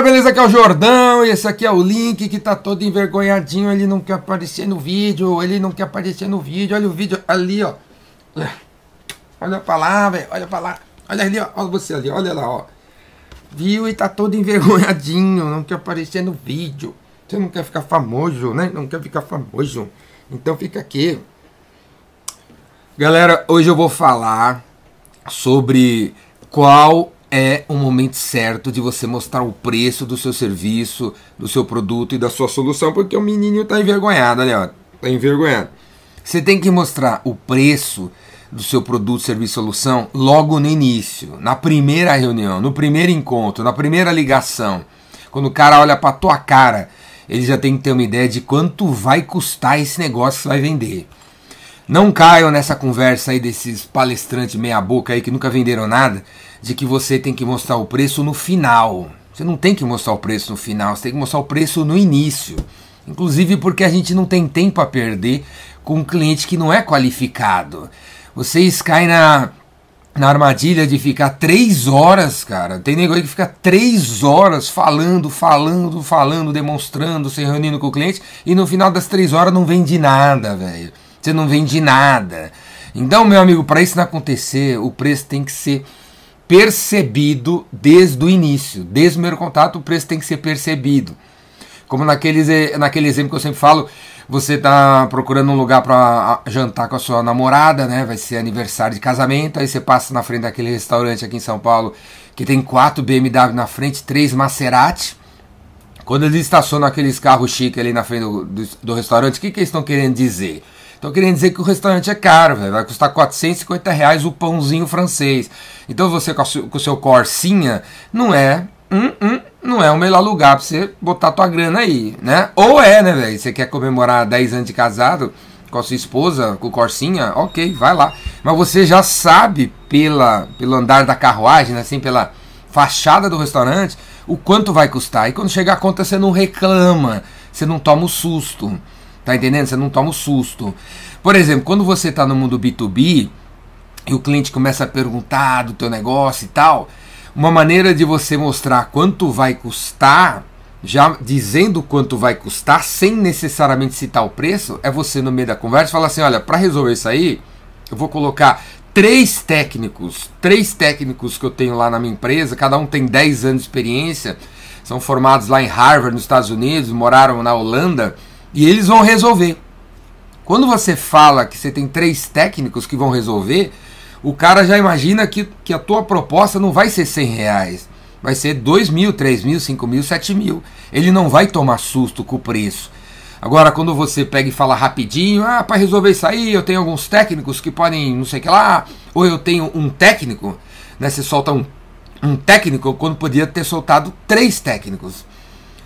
galera, beleza? Aqui é o Jordão e esse aqui é o Link que tá todo envergonhadinho. Ele não quer aparecer no vídeo, ele não quer aparecer no vídeo. Olha o vídeo ali, ó. Olha pra lá, velho. Olha pra lá. Olha ali, ó. Olha você ali, olha lá, ó. Viu? E tá todo envergonhadinho. Não quer aparecer no vídeo. Você não quer ficar famoso, né? Não quer ficar famoso. Então fica aqui. Galera, hoje eu vou falar sobre qual é o momento certo de você mostrar o preço do seu serviço, do seu produto e da sua solução, porque o menino está envergonhado, ali, ó, tá envergonhado. Você tem que mostrar o preço do seu produto, serviço, solução logo no início, na primeira reunião, no primeiro encontro, na primeira ligação. Quando o cara olha para tua cara, ele já tem que ter uma ideia de quanto vai custar esse negócio que você vai vender. Não caiam nessa conversa aí desses palestrantes meia boca aí que nunca venderam nada, de que você tem que mostrar o preço no final. Você não tem que mostrar o preço no final, você tem que mostrar o preço no início. Inclusive porque a gente não tem tempo a perder com um cliente que não é qualificado. Vocês caem na, na armadilha de ficar três horas, cara. Tem negócio que fica três horas falando, falando, falando, demonstrando, se reunindo com o cliente e no final das três horas não vende nada, velho você não vende nada. Então, meu amigo, para isso não acontecer, o preço tem que ser percebido desde o início. Desde o primeiro contato, o preço tem que ser percebido. Como naqueles, naquele exemplo que eu sempre falo, você está procurando um lugar para jantar com a sua namorada, né? Vai ser aniversário de casamento, aí você passa na frente daquele restaurante aqui em São Paulo que tem quatro BMW na frente, três Maserati. Quando eles estacionam aqueles carros chiques ali na frente do, do, do restaurante, o que, que eles estão querendo dizer? Então querendo dizer que o restaurante é caro, véio. vai custar 450 reais o pãozinho francês. Então você com, o seu Corsinha não é. Hum, hum, não é o melhor lugar pra você botar tua grana aí, né? Ou é, né, velho? Você quer comemorar 10 anos de casado com a sua esposa, com o Corsinha, ok, vai lá. Mas você já sabe pela, pelo andar da carruagem, né, assim, pela fachada do restaurante, o quanto vai custar. E quando chegar a conta, você não reclama, você não toma o susto. Tá entendendo? Você não toma o susto. Por exemplo, quando você está no mundo B2B e o cliente começa a perguntar do teu negócio e tal, uma maneira de você mostrar quanto vai custar, já dizendo quanto vai custar, sem necessariamente citar o preço, é você no meio da conversa falar assim, olha, para resolver isso aí, eu vou colocar três técnicos, três técnicos que eu tenho lá na minha empresa, cada um tem 10 anos de experiência, são formados lá em Harvard, nos Estados Unidos, moraram na Holanda, e eles vão resolver. Quando você fala que você tem três técnicos que vão resolver, o cara já imagina que, que a tua proposta não vai ser 100 reais. Vai ser 2 mil, 3 mil, 5 mil, 7 mil. Ele não vai tomar susto com o preço. Agora, quando você pega e fala rapidinho, ah, para resolver isso aí, eu tenho alguns técnicos que podem, não sei o que lá, ou eu tenho um técnico, né? Você solta um, um técnico quando podia ter soltado três técnicos.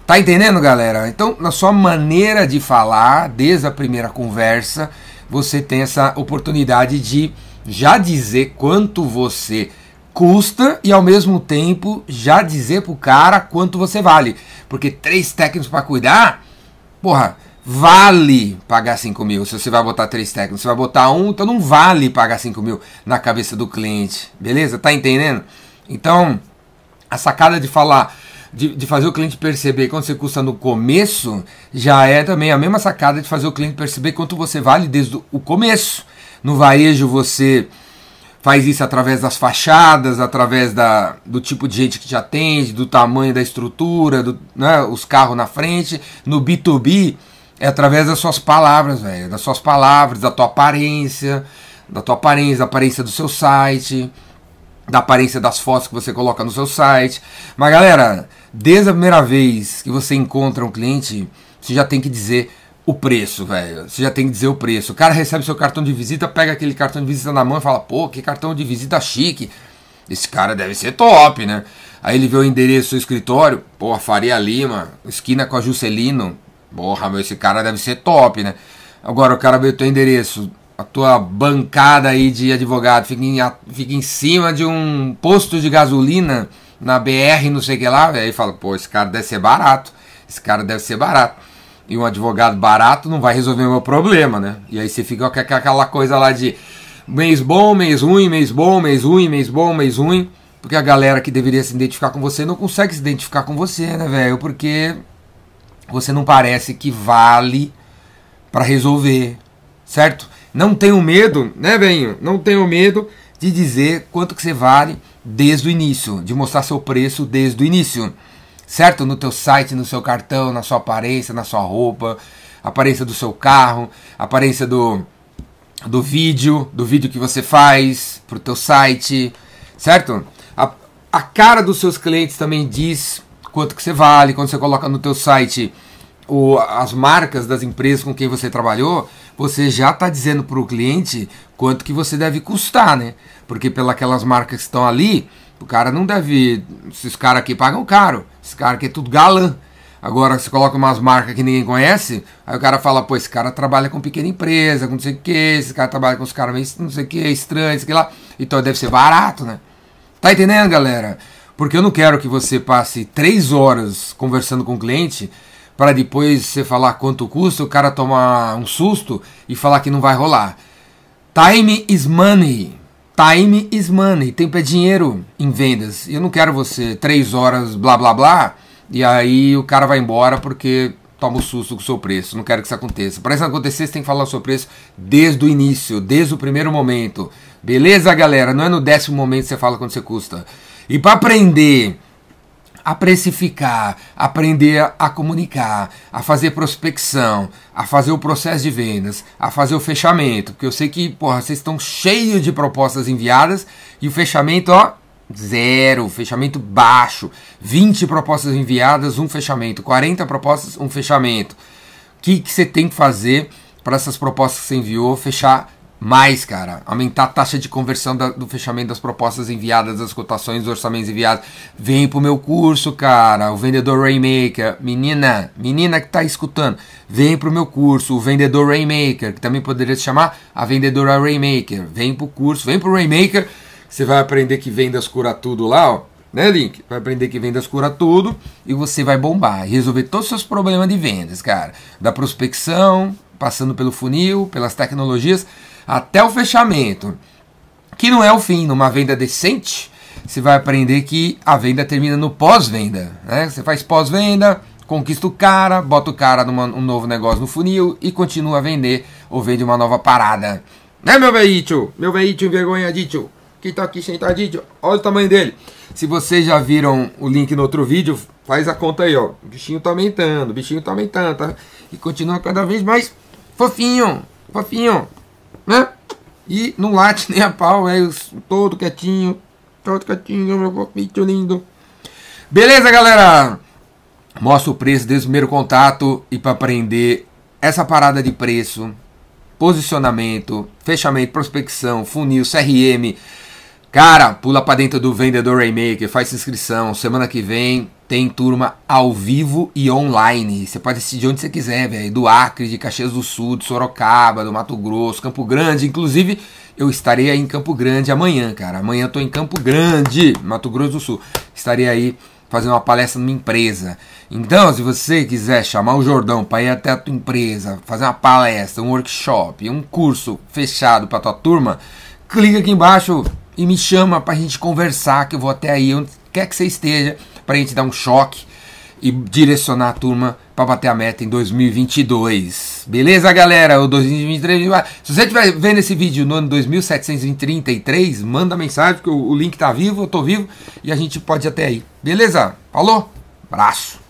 Tá entendendo, galera? Então, na sua maneira de falar, desde a primeira conversa, você tem essa oportunidade de já dizer quanto você custa e ao mesmo tempo já dizer pro cara quanto você vale. Porque três técnicos para cuidar, porra, vale pagar 5 mil. Se você vai botar três técnicos, você vai botar um, então não vale pagar 5 mil na cabeça do cliente. Beleza? Tá entendendo? Então, a sacada de falar de, de, fazer o cliente perceber quanto você custa no começo, já é também a mesma sacada de fazer o cliente perceber quanto você vale desde o começo. No varejo você faz isso através das fachadas, através da, do tipo de gente que te atende, do tamanho da estrutura, do, né, os carros na frente. No B2B é através das suas palavras, das suas palavras, da tua aparência, da tua aparência, da aparência do seu site, da aparência das fotos que você coloca no seu site. Mas galera, desde a primeira vez que você encontra um cliente, você já tem que dizer o preço, velho. Você já tem que dizer o preço. O cara recebe seu cartão de visita, pega aquele cartão de visita na mão e fala: pô, que cartão de visita chique. Esse cara deve ser top, né? Aí ele vê o endereço do escritório, pô, Faria Lima, esquina com a Juscelino. Porra, meu, esse cara deve ser top, né? Agora o cara vê o teu endereço, a tua bancada aí de advogado fica em, fica em cima de um posto de gasolina na BR, não sei o que lá, aí fala, pô, esse cara deve ser barato, esse cara deve ser barato. E um advogado barato não vai resolver o meu problema, né? E aí você fica com aquela coisa lá de mês bom, mês ruim, mês bom, mês ruim, mês bom, mês ruim. Porque a galera que deveria se identificar com você não consegue se identificar com você, né, velho? Porque você não parece que vale para resolver, certo? Não tenho medo, né, velho? Não tenho medo de dizer quanto que você vale desde o início, de mostrar seu preço desde o início, certo? No teu site, no seu cartão, na sua aparência, na sua roupa, aparência do seu carro, aparência do do vídeo, do vídeo que você faz pro teu site, certo? A, a cara dos seus clientes também diz quanto que você vale, quando você coloca no teu site o, as marcas das empresas com quem você trabalhou, você já está dizendo para o cliente quanto que você deve custar, né? Porque pelas marcas que estão ali, o cara não deve. Esses caras aqui pagam caro, esses caras aqui é tudo galã. Agora você coloca umas marcas que ninguém conhece, aí o cara fala, pô, esse cara trabalha com pequena empresa, com não sei o que, esse cara trabalha com os caras não sei o que, estranho, sei lá. Então deve ser barato, né? Tá entendendo, galera? Porque eu não quero que você passe três horas conversando com o cliente para depois você falar quanto custa, o cara tomar um susto e falar que não vai rolar. Time is money. Time is money. Tempo é dinheiro em vendas. Eu não quero você três horas blá blá blá e aí o cara vai embora porque toma o um susto com o seu preço. Não quero que isso aconteça. Para isso acontecer, você tem que falar o seu preço desde o início, desde o primeiro momento. Beleza, galera? Não é no décimo momento que você fala quanto você custa. E para aprender a precificar, aprender a comunicar, a fazer prospecção, a fazer o processo de vendas, a fazer o fechamento, porque eu sei que, porra, vocês estão cheios de propostas enviadas e o fechamento, ó, Zero, fechamento baixo. 20 propostas enviadas, um fechamento. 40 propostas, um fechamento. O que, que você tem que fazer para essas propostas que você enviou fechar mais, cara? Aumentar a taxa de conversão da, do fechamento das propostas enviadas, das cotações, dos orçamentos enviados. Vem pro meu curso, cara. O Vendedor Rainmaker. Menina, menina que tá escutando, vem pro meu curso. O Vendedor Rainmaker, que também poderia se chamar a Vendedora Rainmaker. Vem pro curso, vem pro Rainmaker você vai aprender que vendas cura tudo lá, ó. Né, Link? Vai aprender que vendas cura tudo e você vai bombar resolver todos os seus problemas de vendas, cara. Da prospecção, passando pelo funil, pelas tecnologias, até o fechamento. Que não é o fim, numa venda decente, você vai aprender que a venda termina no pós-venda. Né? Você faz pós-venda, conquista o cara, bota o cara num um novo negócio no funil e continua a vender ou vende uma nova parada. Né, meu veículo? Meu veículo envergonhadito que tá aqui sentadinho, olha o tamanho dele. Se vocês já viram o link no outro vídeo, faz a conta aí, ó. O bichinho tá aumentando, o bichinho tá aumentando, tá? E continua cada vez mais fofinho, fofinho, né? E não late nem a pau, é todo quietinho, todo quietinho, meu fofinho lindo. Beleza, galera? Mostra o preço desde o primeiro contato e para aprender essa parada de preço, posicionamento, fechamento, prospecção, funil, CRM, Cara, pula para dentro do Vendedor Raymaker, faz inscrição. Semana que vem tem turma ao vivo e online. Você pode assistir de onde você quiser, velho. Do Acre, de Caxias do Sul, de Sorocaba, do Mato Grosso, Campo Grande. Inclusive, eu estarei aí em Campo Grande amanhã, cara. Amanhã eu tô em Campo Grande, Mato Grosso do Sul. Estarei aí fazendo uma palestra numa empresa. Então, se você quiser chamar o Jordão para ir até a tua empresa, fazer uma palestra, um workshop, um curso fechado para tua turma, clica aqui embaixo e me chama pra gente conversar, que eu vou até aí, onde quer que você esteja, pra gente dar um choque e direcionar a turma para bater a meta em 2022. Beleza, galera? O 2023. Se você estiver vendo esse vídeo no ano 2733, manda mensagem que o link tá vivo, eu tô vivo e a gente pode ir até aí. Beleza? Falou? Abraço.